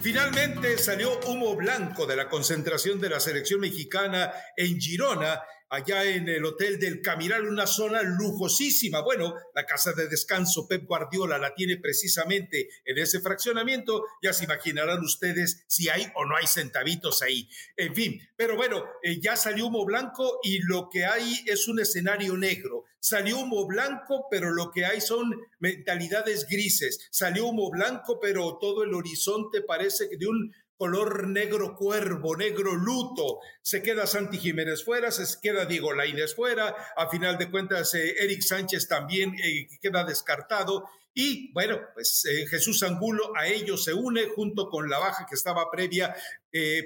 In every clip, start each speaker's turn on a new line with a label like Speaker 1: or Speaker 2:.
Speaker 1: Finalmente salió humo blanco de la concentración de la selección mexicana en Girona allá en el Hotel del Camiral, una zona lujosísima. Bueno, la casa de descanso Pep Guardiola la tiene precisamente en ese fraccionamiento. Ya se imaginarán ustedes si hay o no hay centavitos ahí. En fin, pero bueno, eh, ya salió humo blanco y lo que hay es un escenario negro. Salió humo blanco, pero lo que hay son mentalidades grises. Salió humo blanco, pero todo el horizonte parece que de un color negro cuervo, negro luto. Se queda Santi Jiménez fuera, se queda Diego Lainez fuera. A final de cuentas, eh, Eric Sánchez también eh, queda descartado. Y bueno, pues eh, Jesús Angulo a ellos se une junto con la baja que estaba previa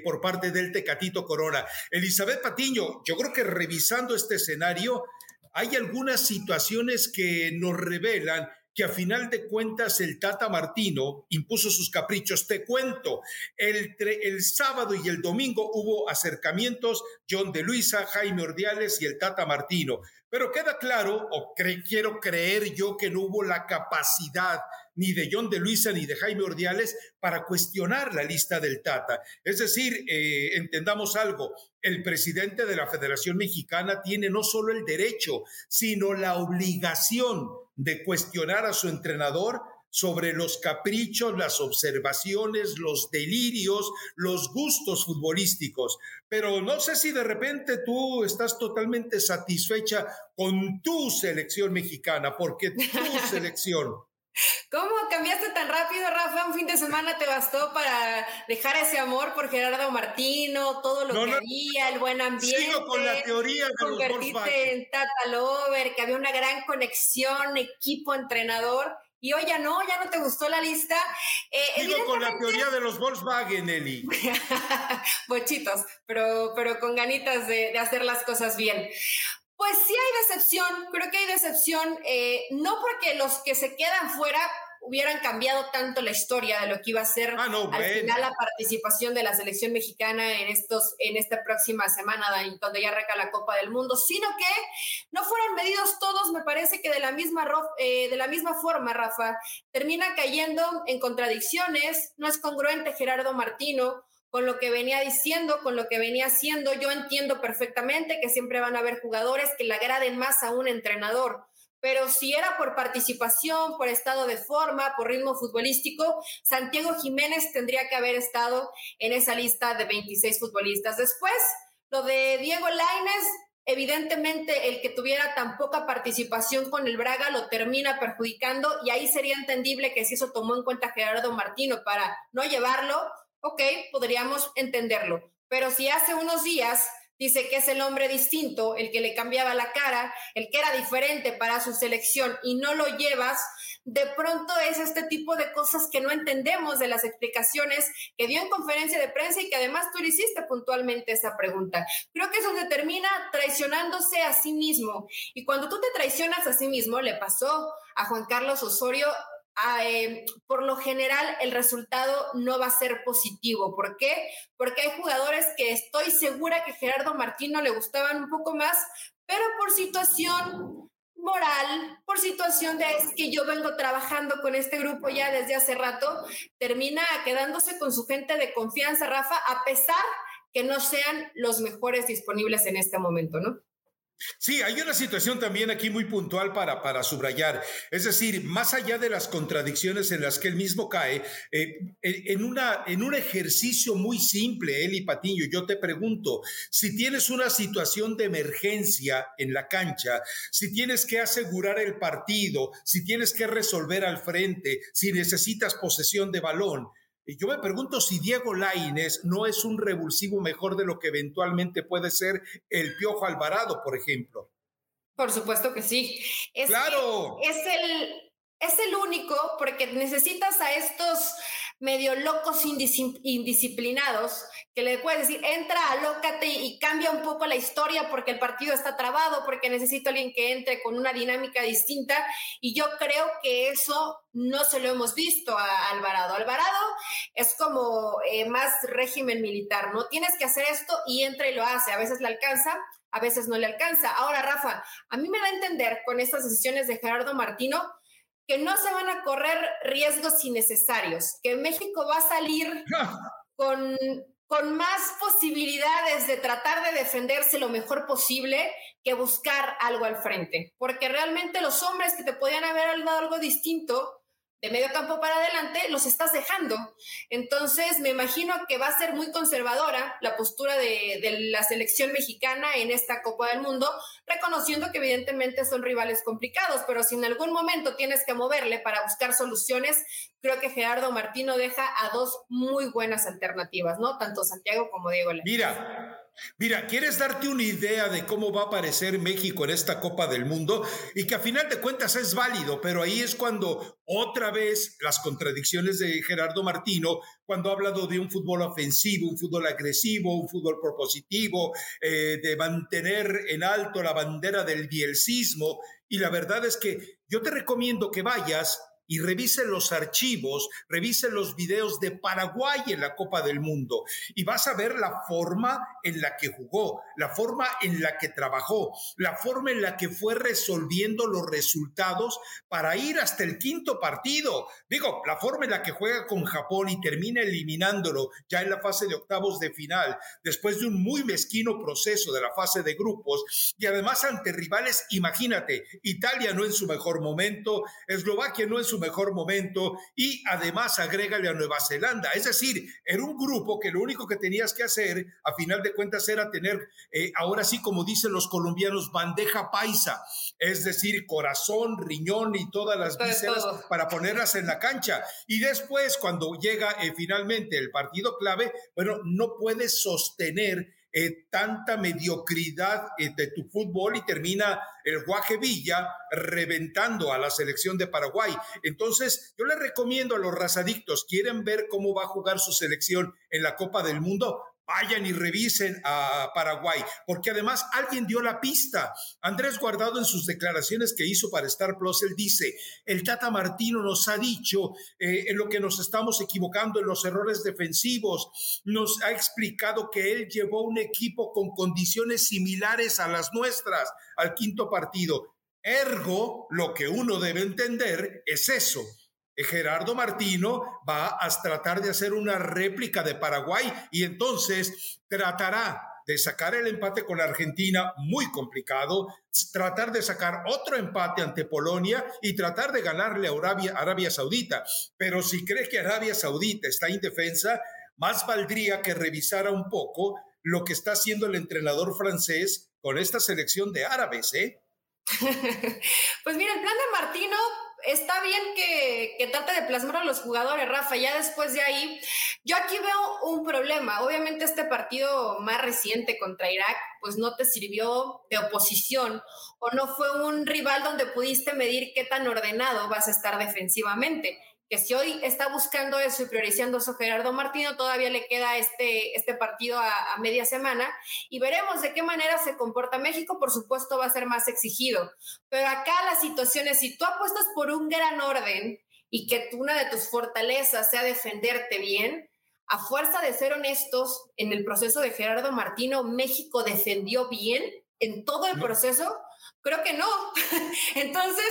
Speaker 1: por parte del Tecatito Corona. Elizabeth Patiño, yo creo que revisando este escenario, hay algunas situaciones que nos revelan que a final de cuentas el Tata Martino impuso sus caprichos. Te cuento, el, el sábado y el domingo hubo acercamientos, John de Luisa, Jaime Ordiales y el Tata Martino. Pero queda claro, o quiero creer yo, que no hubo la capacidad ni de John de Luisa ni de Jaime Ordiales para cuestionar la lista del Tata. Es decir, eh, entendamos algo, el presidente de la Federación Mexicana tiene no solo el derecho, sino la obligación de cuestionar a su entrenador sobre los caprichos, las observaciones, los delirios, los gustos futbolísticos. Pero no sé si de repente tú estás totalmente satisfecha con tu selección mexicana, porque tu selección
Speaker 2: ¿Cómo cambiaste tan rápido, Rafa? Un fin de semana te bastó para dejar ese amor por Gerardo Martino, todo lo que había, el buen ambiente.
Speaker 1: Sigo con la teoría de
Speaker 2: Convertirte en Tata Lover, que había una gran conexión, equipo, entrenador. Y hoy ya no, ya no te gustó la lista.
Speaker 1: Eh, Sigo con la teoría de los Volkswagen, Eli.
Speaker 2: Bochitos, pero, pero con ganitas de, de hacer las cosas bien. Pues sí hay decepción, creo que hay decepción, eh, no porque los que se quedan fuera hubieran cambiado tanto la historia de lo que iba a ser
Speaker 1: ah,
Speaker 2: al final la participación de la selección mexicana en estos en esta próxima semana donde ya arranca la Copa del Mundo, sino que no fueron medidos todos, me parece que de la misma eh, de la misma forma, Rafa, termina cayendo en contradicciones, no es congruente Gerardo Martino con lo que venía diciendo, con lo que venía haciendo. Yo entiendo perfectamente que siempre van a haber jugadores que le agraden más a un entrenador, pero si era por participación, por estado de forma, por ritmo futbolístico, Santiago Jiménez tendría que haber estado en esa lista de 26 futbolistas. Después, lo de Diego Lainez, evidentemente el que tuviera tan poca participación con el Braga lo termina perjudicando y ahí sería entendible que si eso tomó en cuenta Gerardo Martino para no llevarlo, ok, podríamos entenderlo. Pero si hace unos días dice que es el hombre distinto, el que le cambiaba la cara, el que era diferente para su selección y no lo llevas, de pronto es este tipo de cosas que no entendemos de las explicaciones que dio en conferencia de prensa y que además tú le hiciste puntualmente esa pregunta. Creo que eso se termina traicionándose a sí mismo. Y cuando tú te traicionas a sí mismo, le pasó a Juan Carlos Osorio eh, por lo general el resultado no va a ser positivo. ¿Por qué? Porque hay jugadores que estoy segura que Gerardo Martino le gustaban un poco más, pero por situación moral, por situación de que yo vengo trabajando con este grupo ya desde hace rato, termina quedándose con su gente de confianza, Rafa, a pesar que no sean los mejores disponibles en este momento, ¿no?
Speaker 1: Sí, hay una situación también aquí muy puntual para, para subrayar. Es decir, más allá de las contradicciones en las que él mismo cae, eh, en, una, en un ejercicio muy simple, Eli Patiño, yo te pregunto, si tienes una situación de emergencia en la cancha, si tienes que asegurar el partido, si tienes que resolver al frente, si necesitas posesión de balón, yo me pregunto si Diego Laines no es un revulsivo mejor de lo que eventualmente puede ser el Piojo Alvarado, por ejemplo.
Speaker 2: Por supuesto que sí.
Speaker 1: Es, claro.
Speaker 2: Es el, es el único porque necesitas a estos medio locos indisciplinados que le puedes decir, entra, alócate y cambia un poco la historia porque el partido está trabado, porque necesito a alguien que entre con una dinámica distinta. Y yo creo que eso no se lo hemos visto a Alvarado. Alvarado es como eh, más régimen militar, ¿no? Tienes que hacer esto y entra y lo hace. A veces le alcanza, a veces no le alcanza. Ahora, Rafa, a mí me da a entender con estas decisiones de Gerardo Martino que no se van a correr riesgos innecesarios, que México va a salir con, con más posibilidades de tratar de defenderse lo mejor posible que buscar algo al frente, porque realmente los hombres que te podían haber dado algo distinto de medio campo para adelante, los estás dejando. Entonces, me imagino que va a ser muy conservadora la postura de, la selección mexicana en esta Copa del Mundo, reconociendo que evidentemente son rivales complicados, pero si en algún momento tienes que moverle para buscar soluciones, creo que Gerardo Martino deja a dos muy buenas alternativas, ¿no? Tanto Santiago como Diego
Speaker 1: Mira, Mira, ¿quieres darte una idea de cómo va a aparecer México en esta Copa del Mundo? Y que a final de cuentas es válido, pero ahí es cuando otra vez las contradicciones de Gerardo Martino, cuando ha hablado de un fútbol ofensivo, un fútbol agresivo, un fútbol propositivo, eh, de mantener en alto la bandera del bielcismo. Y la verdad es que yo te recomiendo que vayas y revise los archivos, revise los videos de Paraguay en la Copa del Mundo y vas a ver la forma en la que jugó, la forma en la que trabajó, la forma en la que fue resolviendo los resultados para ir hasta el quinto partido. Digo, la forma en la que juega con Japón y termina eliminándolo ya en la fase de octavos de final, después de un muy mezquino proceso de la fase de grupos y además ante rivales, imagínate, Italia no en su mejor momento, Eslovaquia no en su su mejor momento y además agrégale a Nueva Zelanda. Es decir, era un grupo que lo único que tenías que hacer, a final de cuentas, era tener, eh, ahora sí, como dicen los colombianos, bandeja paisa, es decir, corazón, riñón y todas las vísceras para ponerlas en la cancha. Y después, cuando llega eh, finalmente el partido clave, bueno, no puedes sostener eh, tanta mediocridad eh, de tu fútbol y termina el Guaje Villa reventando a la selección de Paraguay. Entonces, yo les recomiendo a los razadictos, quieren ver cómo va a jugar su selección en la Copa del Mundo, vayan y revisen a Paraguay, porque además alguien dio la pista. Andrés Guardado en sus declaraciones que hizo para Star Plus, él dice, el Tata Martino nos ha dicho eh, en lo que nos estamos equivocando en los errores defensivos, nos ha explicado que él llevó un equipo con condiciones similares a las nuestras al quinto partido. Ergo, lo que uno debe entender es eso Gerardo Martino va a tratar de hacer una réplica de Paraguay y entonces tratará de sacar el empate con Argentina, muy complicado, tratar de sacar otro empate ante Polonia y tratar de ganarle a Arabia, Arabia Saudita. Pero si cree que Arabia Saudita está indefensa, más valdría que revisara un poco lo que está haciendo el entrenador francés con esta selección de árabes, ¿eh?
Speaker 2: pues mira, el plan de Martino está bien que, que, trate de plasmar a los jugadores, Rafa. Ya después de ahí, yo aquí veo un problema. Obviamente este partido más reciente contra Irak, pues no te sirvió de oposición o no fue un rival donde pudiste medir qué tan ordenado vas a estar defensivamente que si hoy está buscando eso y priorizando eso Gerardo Martino, todavía le queda este, este partido a, media semana y veremos de qué manera se comporta México. Por supuesto, va a ser más exigido. Pero acá la situación es, si tú apuestas por un gran orden y que una de tus fortalezas sea defenderte bien, a fuerza de ser honestos, en el proceso de Gerardo Martino, México defendió bien en todo el proceso. Creo que no. Entonces,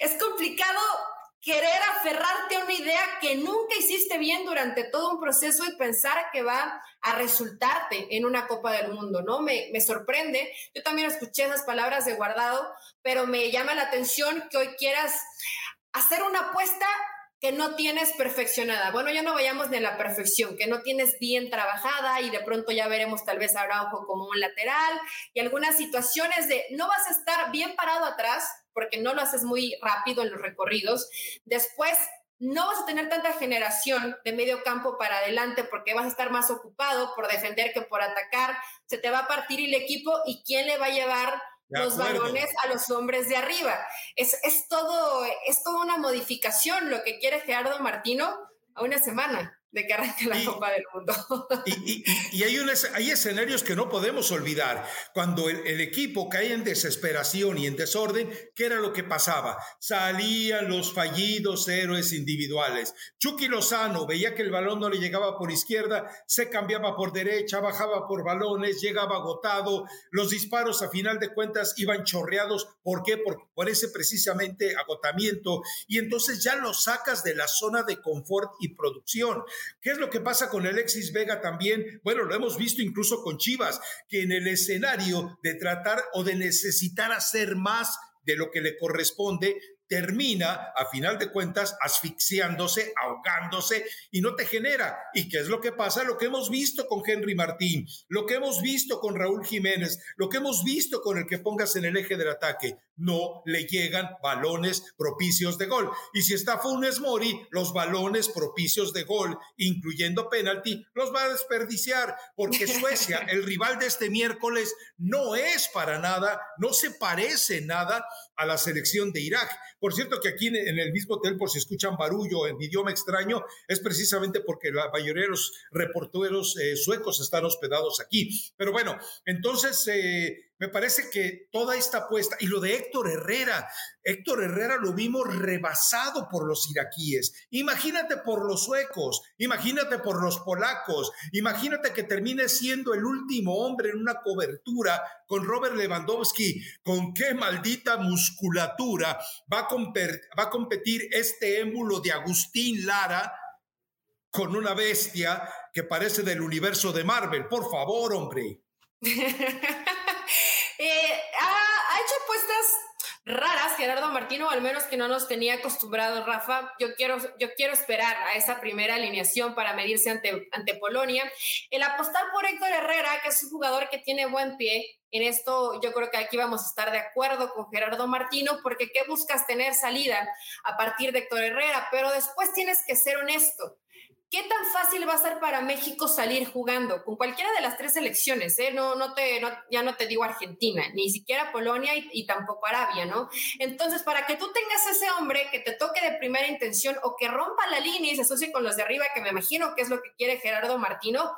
Speaker 2: es complicado querer aferrarte a una idea que nunca hiciste bien durante todo un proceso y pensar que va a resultarte en una Copa del Mundo, ¿no? Me, me sorprende. Yo también escuché esas palabras de guardado, pero me llama la atención que hoy quieras hacer una apuesta que no tienes perfeccionada. Bueno, ya no vayamos de la perfección, que no tienes bien trabajada y de pronto ya veremos tal vez a ojo como un lateral y algunas situaciones de no vas a estar bien parado atrás, porque no lo haces muy rápido en los recorridos. Después, no vas a tener tanta generación de medio campo para adelante porque vas a estar más ocupado por defender que por atacar. Se te va a partir el equipo y quién le va a llevar los balones a los hombres de arriba. Es, es, todo, es toda una modificación lo que quiere Gerardo Martino a una semana. De que arranque la Copa del Mundo.
Speaker 1: Y, hay, hay, escenarios que no podemos olvidar. Cuando el, equipo cae en desesperación y en desorden, ¿qué era lo que pasaba? Salían los fallidos héroes individuales. Chucky Lozano veía que el balón no le llegaba por izquierda, se cambiaba por derecha, bajaba por balones, llegaba agotado. Los disparos a final de cuentas iban chorreados. ¿Por qué? Por, por ese precisamente agotamiento. Y entonces ya lo sacas de la zona de confort y producción. ¿Qué es lo que pasa con Alexis Vega también? Bueno, lo hemos visto incluso con Chivas, que en el escenario de tratar o de necesitar hacer más de lo que le corresponde, termina, a final de cuentas, asfixiándose, ahogándose y no te genera. ¿Y qué es lo que pasa? Lo que hemos visto con Henry Martín, lo que hemos visto con Raúl Jiménez, lo que hemos visto con el que pongas en el eje del ataque. No le llegan balones propicios de gol. Y si está Funes Mori, los balones propicios de gol, incluyendo penalti, los va a desperdiciar, porque Suecia, el rival de este miércoles, no es para nada, no se parece nada a la selección de Irak. Por cierto que aquí en el mismo hotel, por si escuchan barullo en idioma extraño, es precisamente porque la mayoría de los reporteros eh, suecos están hospedados aquí. Pero bueno, entonces eh, me parece que toda esta apuesta, y lo de Héctor Herrera, Héctor Herrera lo vimos rebasado por los iraquíes. Imagínate por los suecos, imagínate por los polacos, imagínate que termine siendo el último hombre en una cobertura con Robert Lewandowski. ¿Con qué maldita musculatura va a, competir este émulo de Agustín Lara? con una bestia que parece del universo de Marvel. Por favor, hombre.
Speaker 2: Eh, ha, hecho apuestas raras Gerardo Martino, al menos que no nos tenía acostumbrados Rafa. Yo quiero, yo quiero esperar a esa primera alineación para medirse ante, ante Polonia. El apostar por Héctor Herrera, que es un jugador que tiene buen pie, en esto yo creo que aquí vamos a estar de acuerdo con Gerardo Martino, porque ¿qué buscas tener salida a partir de Héctor Herrera? Pero después tienes que ser honesto. ¿Qué tan fácil va a ser para México salir jugando con cualquiera de las tres selecciones? Eh? No, no te, ya no te digo Argentina, ni siquiera Polonia y, tampoco Arabia, ¿no? Entonces, para que tú tengas ese hombre que te toque de primera intención o que rompa la línea y se asocie con los de arriba, que me imagino que es lo que quiere Gerardo Martino,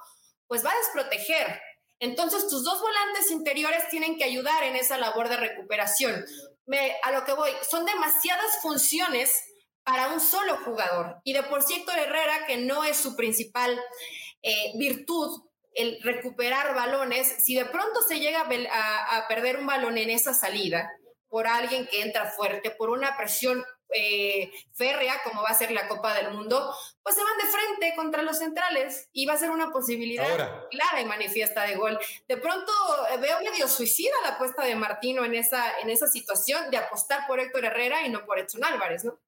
Speaker 2: pues va a desproteger. Entonces, tus dos volantes interiores tienen que ayudar en esa labor de recuperación. Me, a lo que voy, son demasiadas funciones para un solo jugador. Y de por sí Héctor Herrera, que no es su principal eh, virtud, el recuperar balones, si de pronto se llega a, perder un balón en esa salida por alguien que entra fuerte, por una presión eh, férrea, como va a ser la Copa del Mundo, pues se van de frente contra los centrales y va a ser una posibilidad clara y manifiesta de gol. De pronto eh, veo medio suicida la apuesta de Martino en esa, en esa situación de apostar por Héctor Herrera y no por Edson Álvarez, ¿no?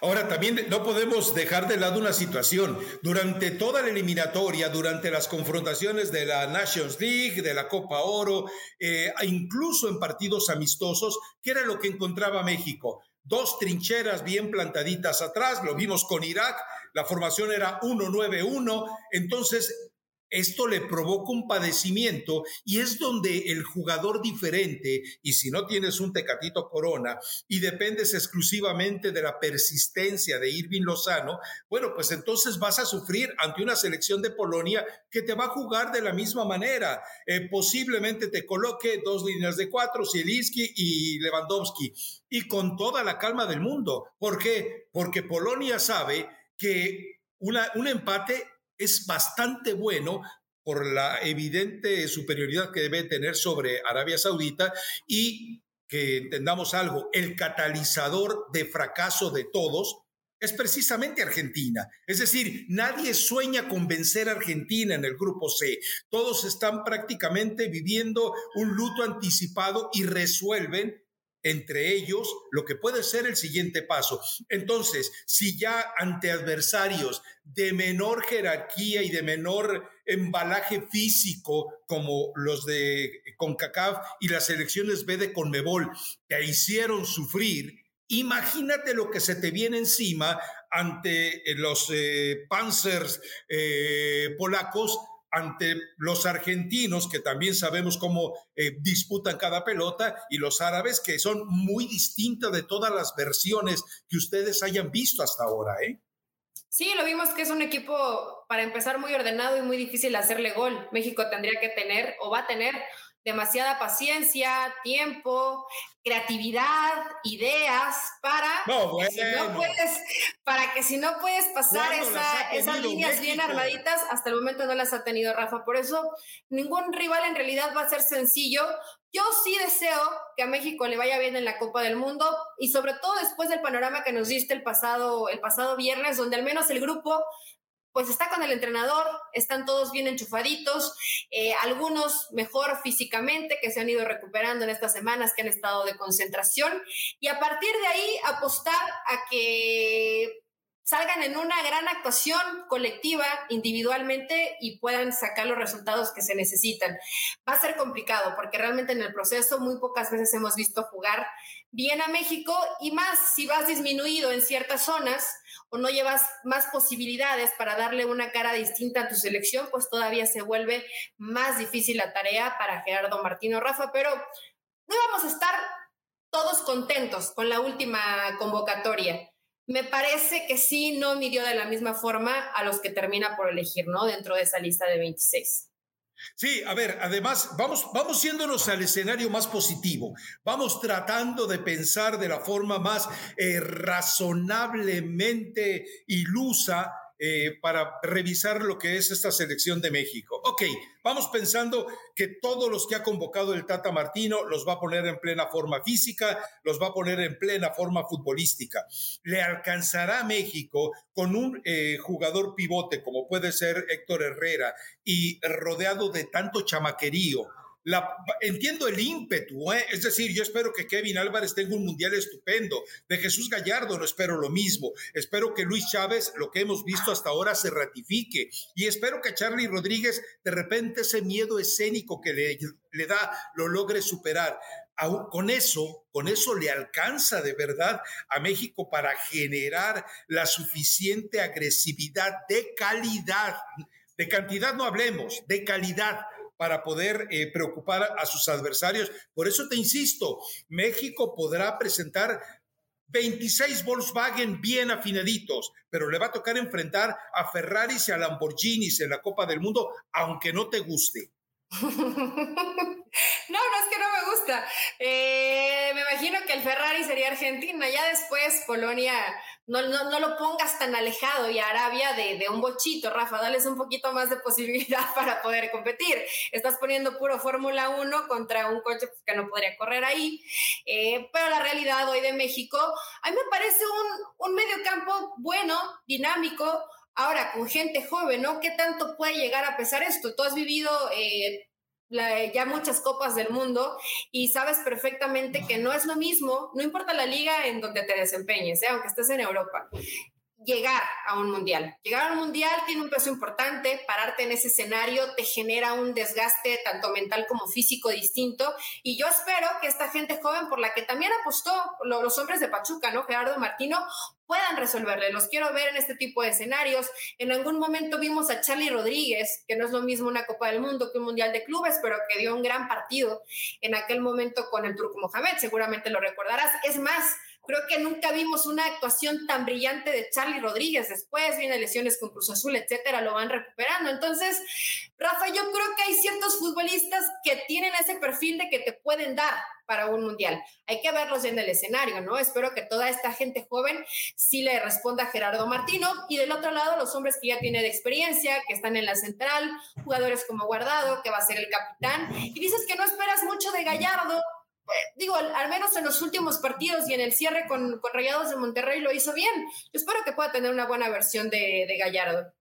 Speaker 1: Ahora, también no podemos dejar de lado una situación. Durante toda la eliminatoria, durante las confrontaciones de la Nations League, de la Copa Oro, eh, incluso en partidos amistosos, ¿qué era lo que encontraba México? Dos trincheras bien plantaditas atrás, lo vimos con Irak, la formación era 1-9-1, entonces esto le provoca un padecimiento y es donde el jugador diferente, y si no tienes un tecatito corona y dependes exclusivamente de la persistencia de Irving Lozano, bueno, pues entonces vas a sufrir ante una selección de Polonia que te va a jugar de la misma manera. Eh, posiblemente te coloque dos líneas de cuatro, Zielinski y Lewandowski, y con toda la calma del mundo. ¿Por qué? Porque Polonia sabe que una, un empate es bastante bueno por la evidente superioridad que debe tener sobre Arabia Saudita y que entendamos algo, el catalizador de fracaso de todos es precisamente Argentina. Es decir, nadie sueña con vencer a Argentina en el grupo C. Todos están prácticamente viviendo un luto anticipado y resuelven entre ellos lo que puede ser el siguiente paso. Entonces, si ya ante adversarios de menor jerarquía y de menor embalaje físico como los de CONCACAF y las elecciones B de CONMEBOL te hicieron sufrir, imagínate lo que se te viene encima ante los eh, Panzers eh, polacos ante los argentinos, que también sabemos cómo eh, disputan cada pelota, y los árabes, que son muy distintas de todas las versiones que ustedes hayan visto hasta ahora. ¿eh?
Speaker 2: Sí, lo vimos que es un equipo, para empezar, muy ordenado y muy difícil hacerle gol. México tendría que tener o va a tener demasiada paciencia, tiempo, creatividad, ideas para, que, si no puedes, para que si no puedes pasar esas líneas bien armaditas, hasta el momento no las ha tenido Rafa. Por eso ningún rival en realidad va a ser sencillo. Yo sí deseo que a México le vaya bien en la Copa del Mundo y sobre todo después del panorama que nos diste el pasado, el pasado viernes, donde al menos el grupo pues está con el entrenador, están todos bien enchufaditos, eh, algunos mejor físicamente, que se han ido recuperando en estas semanas, que han estado de concentración, y a partir de ahí apostar a que salgan en una gran actuación colectiva, individualmente, y puedan sacar los resultados que se necesitan. Va a ser complicado porque realmente en el proceso muy pocas veces hemos visto jugar bien a México y más si vas disminuido en ciertas zonas o no llevas más posibilidades para darle una cara distinta a tu selección, pues todavía se vuelve más difícil la tarea para Gerardo Martino Rafa, pero no vamos a estar todos contentos con la última convocatoria. Me parece que sí no midió de la misma forma a los que termina por elegir, ¿no? Dentro de esa lista de 26.
Speaker 1: Sí, a ver, además vamos, vamos yéndonos al escenario más positivo, vamos tratando de pensar de la forma más eh, razonablemente ilusa eh, para revisar lo que es esta selección de México. Ok, vamos pensando que todos los que ha convocado el Tata Martino los va a poner en plena forma física, los va a poner en plena forma futbolística. ¿Le alcanzará a México con un eh, jugador pivote como puede ser Héctor Herrera y rodeado de tanto chamaquerío? Entiendo el ímpetu, ¿eh? es decir, yo espero que Kevin Álvarez tenga un mundial estupendo. De Jesús Gallardo no espero lo mismo. Espero que Luis Chávez, lo que hemos visto hasta ahora, se ratifique. Y espero que Charlie Rodríguez, de repente, ese miedo escénico que le, le da, lo logre superar. con eso, con eso le alcanza de verdad a México para generar la suficiente agresividad de calidad. De cantidad no hablemos, de calidad para poder eh, preocupar a sus adversarios. Por eso te insisto, México podrá presentar 26 Volkswagen bien afinaditos, pero le va a tocar enfrentar a Ferraris y a Lamborghinis en la Copa del Mundo, aunque no te guste.
Speaker 2: No, no es que no me gusta. Eh, me imagino que el Ferrari sería Argentina. Ya después Polonia, no, no, lo pongas tan alejado y Arabia de, un bochito, Rafa, dales un poquito más de posibilidad para poder competir. Estás poniendo puro Fórmula 1 contra un coche pues, que no podría correr ahí. Eh, pero la realidad hoy de México, a mí me parece un, un medio campo bueno, dinámico, Ahora, con gente joven, ¿no? ¿Qué tanto puede llegar a pesar esto? Tú has vivido eh, ya muchas copas del mundo y sabes perfectamente que no es lo mismo, no importa la liga en donde te desempeñes, ¿eh? aunque estés en Europa llegar a un mundial. Llegar a un mundial tiene un peso importante, pararte en ese escenario te genera un desgaste tanto mental como físico distinto y yo espero que esta gente joven por la que también apostó los hombres de Pachuca, ¿no? Gerardo Martino, puedan resolverle. Los quiero ver en este tipo de escenarios. En algún momento vimos a Charlie Rodríguez, que no es lo mismo una Copa del Mundo que un Mundial de Clubes, pero que dio un gran partido en aquel momento con el Turco Mohamed, seguramente lo recordarás. Es más, Creo que nunca vimos una actuación tan brillante de Charlie Rodríguez. Después viene lesiones con Cruz Azul, etcétera, lo van recuperando. Entonces, Rafa, yo creo que hay ciertos futbolistas que tienen ese perfil de que te pueden dar para un mundial. Hay que verlos en el escenario, ¿no? Espero que toda esta gente joven sí le responda a Gerardo Martino. Y del otro lado, los hombres que ya tienen experiencia, que están en la central, jugadores como Guardado, que va a ser el capitán. Y dices que no esperas mucho de Gallardo, digo, al, menos en los últimos partidos y en el cierre con, Rayados de Monterrey lo hizo bien. Yo espero que pueda tener una buena versión de, Gallardo.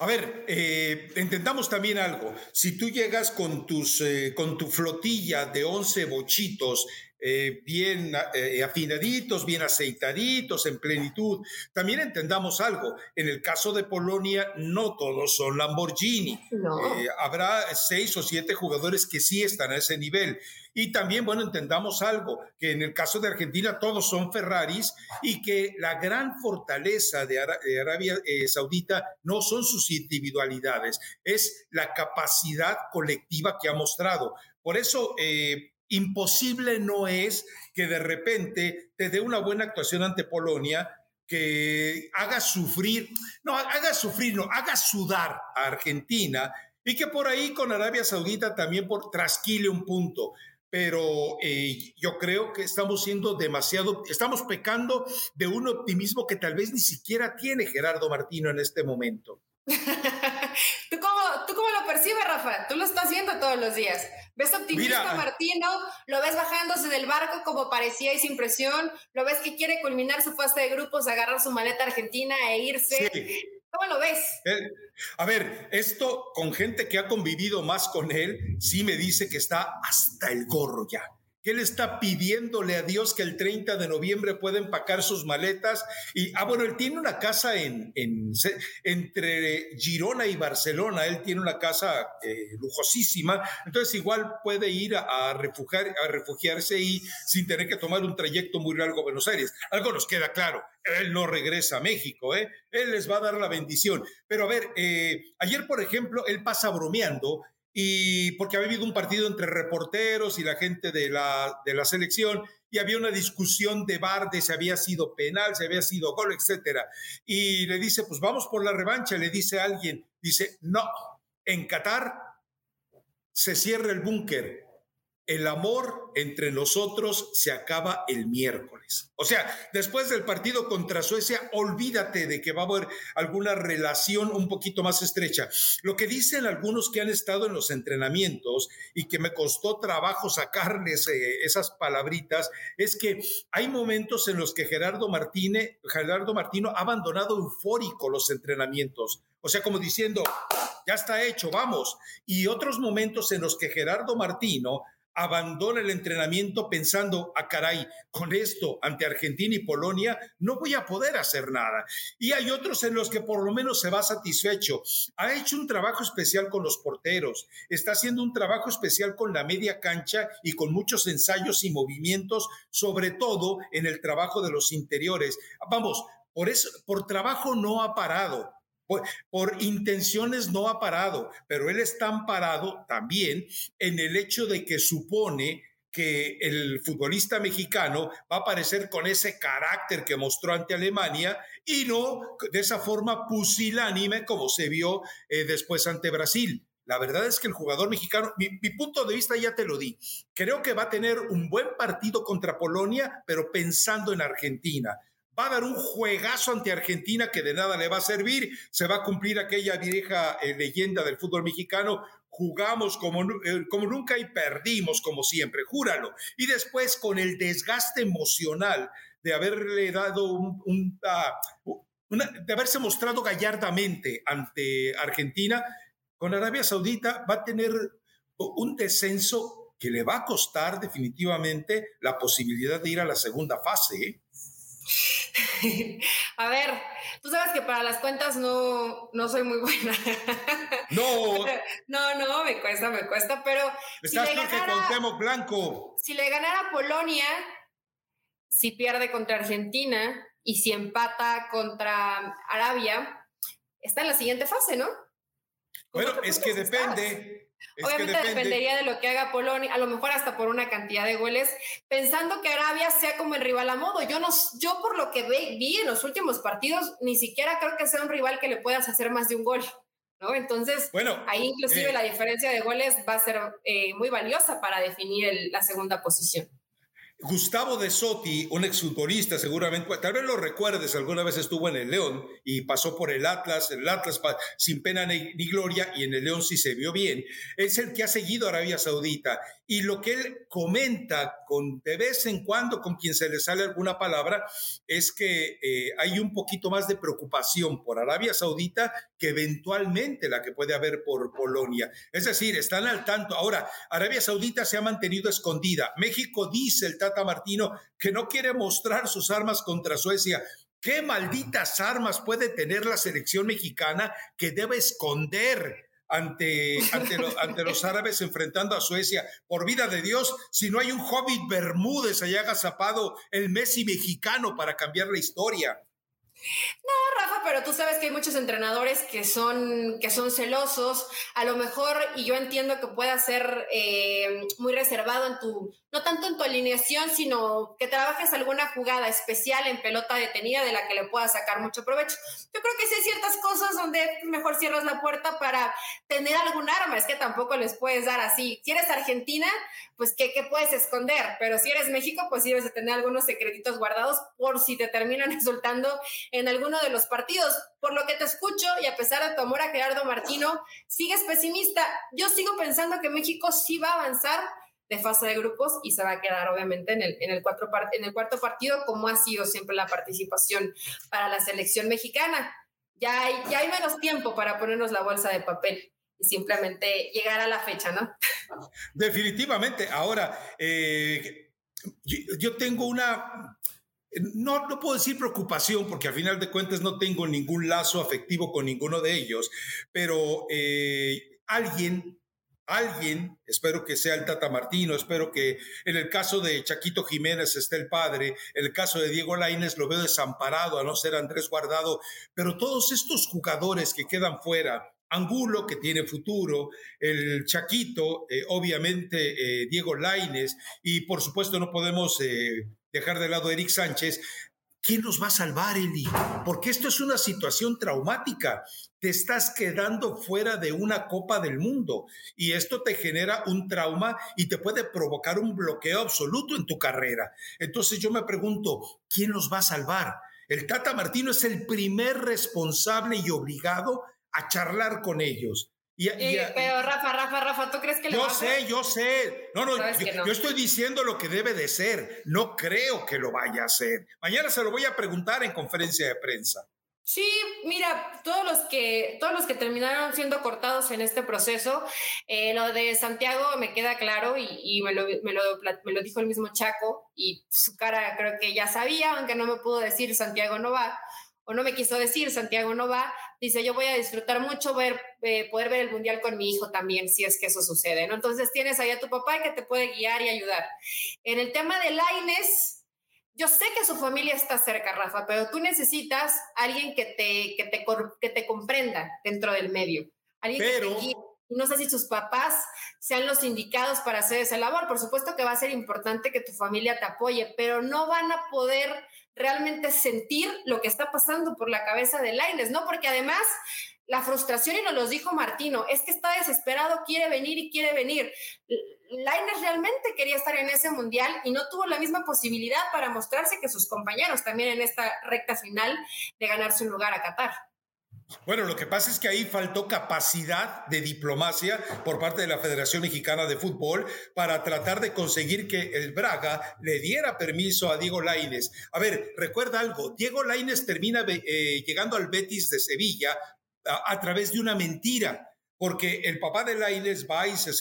Speaker 1: A ver, eh, intentamos también algo. Si tú llegas con, tus, eh, con tu flotilla de 11 bochitos eh, bien eh, afinaditos, bien aceitaditos, en plenitud. También entendamos algo, en el caso de Polonia no todos son Lamborghini. Eh, habrá seis o siete jugadores que sí están a ese nivel. Y también, bueno, entendamos algo, que en el caso de Argentina todos son Ferraris y que la gran fortaleza de, Arabia Saudita no son sus individualidades, es la capacidad colectiva que ha mostrado. Por eso, Imposible no es que de repente te dé una buena actuación ante Polonia, que haga sufrir, no, haga sufrir, no, haga sudar a Argentina y que por ahí con Arabia Saudita también por trasquile un punto. Pero eh, yo creo que estamos siendo demasiado, estamos pecando de un optimismo que tal vez ni siquiera tiene Gerardo Martino en este momento.
Speaker 2: ¿Tú, cómo, ¿Tú cómo lo percibes, Rafa? Tú lo estás viendo todos los días. ¿Ves optimista Martino? ¿Lo ves bajándose del barco como parecía y sin presión? ¿Lo ves que quiere culminar su fase de grupos, agarrar su maleta argentina e irse? ¿Cómo lo ves?
Speaker 1: Eh, a ver, esto con gente que ha convivido más con él, sí me dice que está hasta el gorro ya que él está pidiéndole a Dios que el 30 de noviembre pueda empacar sus maletas. Y, ah, bueno, él tiene una casa en, entre Girona y Barcelona, él tiene una casa eh, lujosísima, entonces igual puede ir a, refugiar, a refugiarse y sin tener que tomar un trayecto muy largo a Buenos Aires. Algo nos queda claro, él no regresa a México, ¿eh? él les va a dar la bendición. Pero a ver, eh, ayer, por ejemplo, él pasa bromeando y porque había habido un partido entre reporteros y la gente de la, de la selección y había una discusión de bar de si había sido penal, si había sido gol, etcétera. Y le dice, pues vamos por la revancha, le dice alguien, dice, no, en Qatar se cierra el búnker, el amor entre nosotros se acaba el miércoles. O sea, después del partido contra Suecia, olvídate de que va a haber alguna relación un poquito más estrecha. Lo que dicen algunos que han estado en los entrenamientos y que me costó trabajo sacarles eh, esas palabritas, es que hay momentos en los que Gerardo Martínez, Gerardo Martino ha abandonado eufórico los entrenamientos. O sea, como diciendo, ya está hecho, vamos. Y otros momentos en los que Gerardo Martino abandona el entrenamiento pensando, a ah, caray, con esto ante Argentina y Polonia no voy a poder hacer nada. Y hay otros en los que por lo menos se va satisfecho. Ha hecho un trabajo especial con los porteros, está haciendo un trabajo especial con la media cancha y con muchos ensayos y movimientos, sobre todo en el trabajo de los interiores. Vamos, por eso, por trabajo no ha parado por, intenciones no ha parado, pero él está amparado también en el hecho de que supone que el futbolista mexicano va a aparecer con ese carácter que mostró ante Alemania y no de esa forma pusilánime como se vio eh, después ante Brasil. La verdad es que el jugador mexicano, mi, punto de vista ya te lo di, creo que va a tener un buen partido contra Polonia, pero pensando en Argentina va a dar un juegazo ante Argentina que de nada le va a servir, se va a cumplir aquella vieja eh, leyenda del fútbol mexicano, jugamos como, eh, como nunca y perdimos como siempre, júralo. Y después con el desgaste emocional de haberle dado un, ah, de haberse mostrado gallardamente ante Argentina, con Arabia Saudita va a tener un descenso que le va a costar definitivamente la posibilidad de ir a la segunda fase. ¿eh?
Speaker 2: A ver, tú sabes que para las cuentas no, no soy muy buena.
Speaker 1: No.
Speaker 2: no, no, me cuesta, me cuesta, pero.
Speaker 1: Estás si le ganara, Blanco.
Speaker 2: Si le ganara Polonia, si pierde contra Argentina y si empata contra Arabia, está en la siguiente fase, ¿no?
Speaker 1: Bueno, es que depende.
Speaker 2: Obviamente dependería de lo que haga Polonia, a lo mejor hasta por una cantidad de goles, pensando que Arabia sea como el rival a modo. Yo no, yo por lo que vi en los últimos partidos, ni siquiera creo que sea un rival que le puedas hacer más de un gol. ¿no? Entonces, bueno, ahí inclusive eh, la diferencia de goles va a ser eh, muy valiosa para definir la segunda posición.
Speaker 1: Gustavo de Sotti, un exfutbolista seguramente, tal vez lo recuerdes, alguna vez estuvo en el León y pasó por el Atlas, el Atlas sin pena ni, gloria y en el León sí se vio bien, es el que ha seguido Arabia Saudita y lo que él comenta con de vez en cuando con quien se le sale alguna palabra es que eh, hay un poquito más de preocupación por Arabia Saudita que eventualmente la que puede haber por Polonia. Es decir, están al tanto. Ahora, Arabia Saudita se ha mantenido escondida. México dice el Martino, que no quiere mostrar sus armas contra Suecia. ¿Qué malditas armas puede tener la selección mexicana que debe esconder ante, ante, los árabes enfrentando a Suecia? Por vida de Dios, si no hay un hobbit Bermúdez allá agazapado, el Messi mexicano para cambiar la historia.
Speaker 2: No, Rafa, pero tú sabes que hay muchos entrenadores que son, que son celosos, a lo mejor, y yo entiendo que pueda ser eh, muy reservado en tu, no tanto en tu alineación, sino que trabajes alguna jugada especial en pelota detenida de la que le puedas sacar mucho provecho. Yo creo que sí hay ciertas cosas donde mejor cierras la puerta para tener algún arma, es que tampoco les puedes dar así. Si eres Argentina, pues ¿qué, qué puedes esconder? Pero si eres México, pues sí debes de tener algunos secretitos guardados por si te terminan resultando en alguno de los partidos. Por lo que te escucho y a pesar de tu amor a Gerardo Martino, sigues pesimista. Yo sigo pensando que México sí va a avanzar de fase de grupos y se va a quedar obviamente en el, en el, cuatro en el cuarto partido, como ha sido siempre la participación para la selección mexicana. Ya hay, ya hay menos tiempo para ponernos la bolsa de papel y simplemente llegar a la fecha, ¿no?
Speaker 1: Definitivamente. Ahora, eh, yo, tengo una no, no puedo decir preocupación porque al final de cuentas no tengo ningún lazo afectivo con ninguno de ellos, pero eh, alguien, alguien, espero que sea el Tata Martino, espero que en el caso de Chaquito Jiménez esté el padre, en el caso de Diego Laines lo veo desamparado, a no ser Andrés Guardado, pero todos estos jugadores que quedan fuera, Angulo, que tiene futuro, el Chaquito, eh, obviamente eh, Diego Laines, y por supuesto no podemos dejar de lado a Eric Sánchez, ¿quién nos va a salvar, Eli? Porque esto es una situación traumática. Te estás quedando fuera de una Copa del Mundo y esto te genera un trauma y te puede provocar un bloqueo absoluto en tu carrera. Entonces yo me pregunto, ¿quién nos va a salvar? El Tata Martino es el primer responsable y obligado a charlar con ellos.
Speaker 2: Pero Rafa, Rafa, Rafa, ¿tú crees que
Speaker 1: lo Yo sé, yo sé. No, no, yo, estoy diciendo lo que debe de ser. No creo que lo vaya a hacer. Mañana se lo voy a preguntar en conferencia de prensa.
Speaker 2: Sí, mira, todos los que, todos los que terminaron siendo cortados en este proceso, eh, lo de Santiago me queda claro y, me, lo, me, lo, me, lo, dijo el mismo Chaco y su cara creo que ya sabía, aunque no me pudo decir Santiago no va o no me quiso decir, Santiago no va, dice, yo voy a disfrutar mucho ver, eh, poder ver el mundial con mi hijo también, si es que eso sucede, ¿no? Entonces tienes ahí a tu papá que te puede guiar y ayudar. En el tema de Laines, yo sé que su familia está cerca, Rafa, pero tú necesitas alguien que te, que te, que te comprenda dentro del medio, alguien que te guíe. No sé si sus papás sean los indicados para hacer esa labor. Por supuesto que va a ser importante que tu familia te apoye, pero no van a poder realmente sentir lo que está pasando por la cabeza de Laines, ¿no? Porque además la frustración, y nos lo dijo Martino, es que está desesperado, quiere venir y quiere venir. Laines realmente quería estar en ese mundial y no tuvo la misma posibilidad para mostrarse que sus compañeros también en esta recta final de ganarse un lugar a Qatar.
Speaker 1: Bueno, lo que pasa es que ahí faltó capacidad de diplomacia por parte de la Federación Mexicana de Fútbol para tratar de conseguir que el Braga le diera permiso a Diego Laines. A ver, recuerda algo, Diego Laines termina eh, llegando al Betis de Sevilla a, través de una mentira, porque el papá de Laines va y se,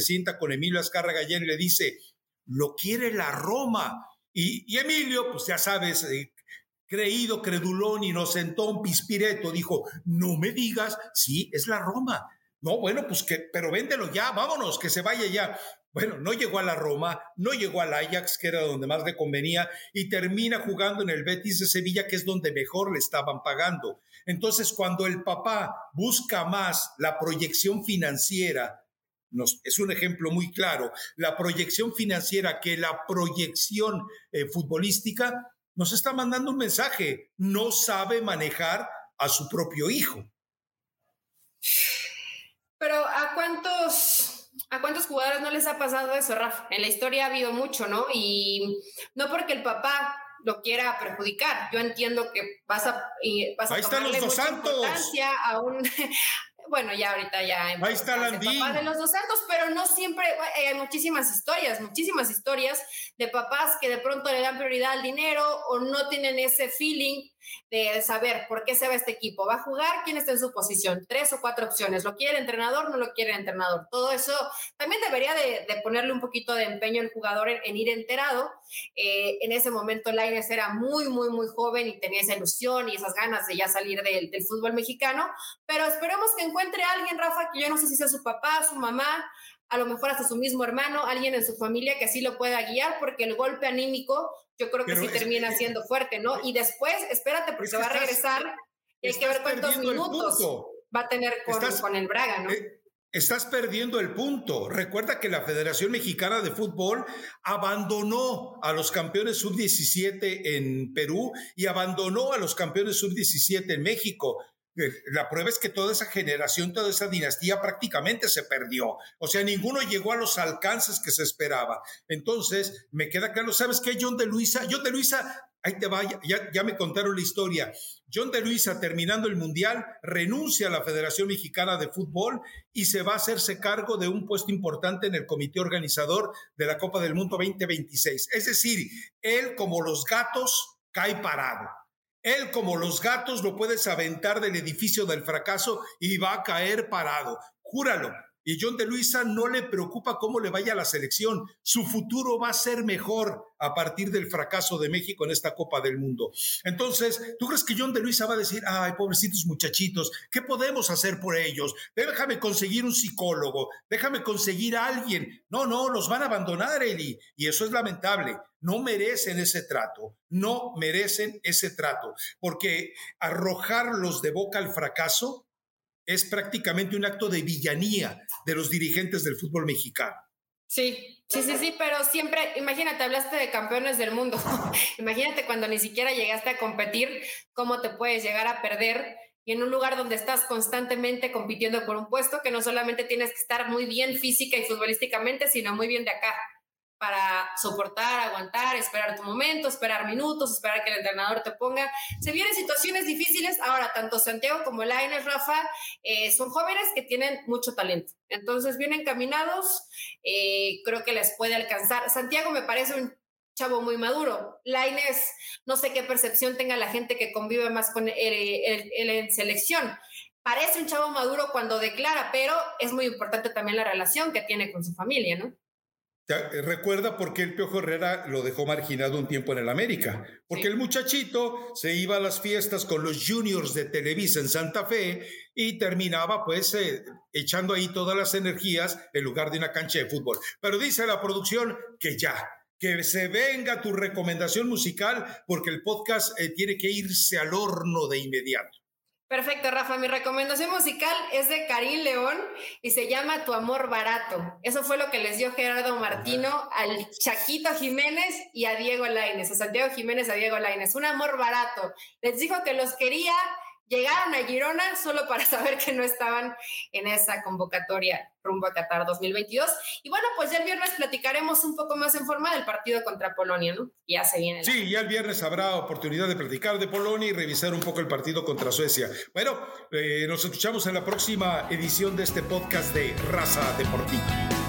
Speaker 1: sienta con Emilio Azcárraga y le dice, lo quiere la Roma. Y, y Emilio, pues ya sabes, eh, creído, credulón, inocentón, pispireto, dijo, no me digas, sí, es la Roma. No, bueno, pues que, pero véndelo ya, vámonos, que se vaya ya. Bueno, no llegó a la Roma, no llegó al Ajax, que era donde más le convenía, y termina jugando en el Betis de Sevilla, que es donde mejor le estaban pagando. Entonces, cuando el papá busca más la proyección financiera, nos, es un ejemplo muy claro, la proyección financiera que la proyección eh, futbolística, nos está mandando un mensaje, no sabe manejar a su propio hijo.
Speaker 2: Pero ¿a cuántos, a cuántos jugadores no les ha pasado eso, Rafa? En la historia ha habido mucho, ¿no? Y no porque el papá lo quiera perjudicar. Yo entiendo que vas a, vas a
Speaker 1: Ahí están los dos santos.
Speaker 2: a un, bueno, ya ahorita ya.
Speaker 1: Ahí está Landín.
Speaker 2: Papá de los dos santos, pero no siempre, eh, hay muchísimas historias, muchísimas historias de papás que de pronto le dan prioridad al dinero o no tienen ese feeling de saber por qué se va este equipo. ¿Va a jugar? ¿Quién está en su posición? Tres o cuatro opciones. ¿Lo quiere entrenador? ¿No lo quiere entrenador? Todo eso también debería de, ponerle un poquito de empeño el jugador en, ir enterado. Eh, en ese momento Laines era muy, muy, muy joven y tenía esa ilusión y esas ganas de ya salir del, del fútbol mexicano. Pero esperemos que encuentre a alguien, Rafa, que yo no sé si sea su papá, su mamá, a lo mejor hasta su mismo hermano, alguien en su familia que así lo pueda guiar, porque el golpe anímico yo creo que sí termina siendo fuerte, ¿no? Y después, espérate, porque va a regresar, y hay que ver cuántos minutos va a tener con, con el Braga, ¿no? Eh,
Speaker 1: Estás perdiendo el punto. Recuerda que la Federación Mexicana de Fútbol abandonó a los campeones sub-17 en Perú y abandonó a los campeones sub-17 en México. Eh, la prueba es que toda esa generación, toda esa dinastía prácticamente se perdió. O sea, ninguno llegó a los alcances que se esperaba. Entonces, me queda claro, ¿sabes qué? John de Luisa, John de Luisa ahí te vaya, ya, me contaron la historia. John de Luisa, terminando el Mundial, renuncia a la Federación Mexicana de Fútbol y se va a hacerse cargo de un puesto importante en el comité organizador de la Copa del Mundo 2026. Es decir, él como los gatos cae parado. Él como los gatos lo puedes aventar del edificio del fracaso y va a caer parado. Júralo, y John de Luisa no le preocupa cómo le vaya a la selección. Su futuro va a ser mejor a partir del fracaso de México en esta Copa del Mundo. Entonces, ¿tú crees que John de Luisa va a decir, ay, pobrecitos muchachitos, ¿qué podemos hacer por ellos? Déjame conseguir un psicólogo, déjame conseguir a alguien. No, no, los van a abandonar, Eli. Y eso es lamentable. No merecen ese trato, no merecen ese trato, porque arrojarlos de boca al fracaso es prácticamente un acto de villanía de los dirigentes del fútbol mexicano.
Speaker 2: Sí, sí, sí, sí, pero siempre, imagínate, hablaste de campeones del mundo. imagínate cuando ni siquiera llegaste a competir, cómo te puedes llegar a perder y en un lugar donde estás constantemente compitiendo por un puesto que no solamente tienes que estar muy bien física y futbolísticamente, sino muy bien de acá para soportar, aguantar, esperar tu momento, esperar minutos, esperar que el entrenador te ponga. Se vienen situaciones difíciles. Ahora, tanto Santiago como Laines, Rafa, eh, son jóvenes que tienen mucho talento. Entonces, vienen caminados, eh, creo que les puede alcanzar. Santiago me parece un chavo muy maduro. Laines, no sé qué percepción tenga la gente que convive más con él en selección. Parece un chavo maduro cuando declara, pero es muy importante también la relación que tiene con su familia, ¿no?
Speaker 1: Eh, recuerda por qué el Piojo Herrera lo dejó marginado un tiempo en el América. Porque el muchachito se iba a las fiestas con los juniors de Televisa en Santa Fe y terminaba pues eh, echando ahí todas las energías en lugar de una cancha de fútbol. Pero dice la producción que ya, que se venga tu recomendación musical porque el podcast eh, tiene que irse al horno de inmediato.
Speaker 2: Perfecto, Rafa. Mi recomendación musical es de Karim León y se llama Tu amor barato. Eso fue lo que les dio Gerardo Martino al Chaquito Jiménez y a Diego Laines, a Santiago Jiménez, a Diego Laines. Un amor barato. Les dijo que los quería llegaron a Girona solo para saber que no estaban en esa convocatoria rumbo a Qatar 2022. Y bueno, pues ya el viernes platicaremos un poco más en forma del partido contra Polonia, ¿no? Ya se viene.
Speaker 1: Sí, ya el viernes habrá oportunidad de platicar de Polonia y revisar un poco el partido contra Suecia. Bueno, eh, nos escuchamos en la próxima edición de este podcast de Raza Deportiva.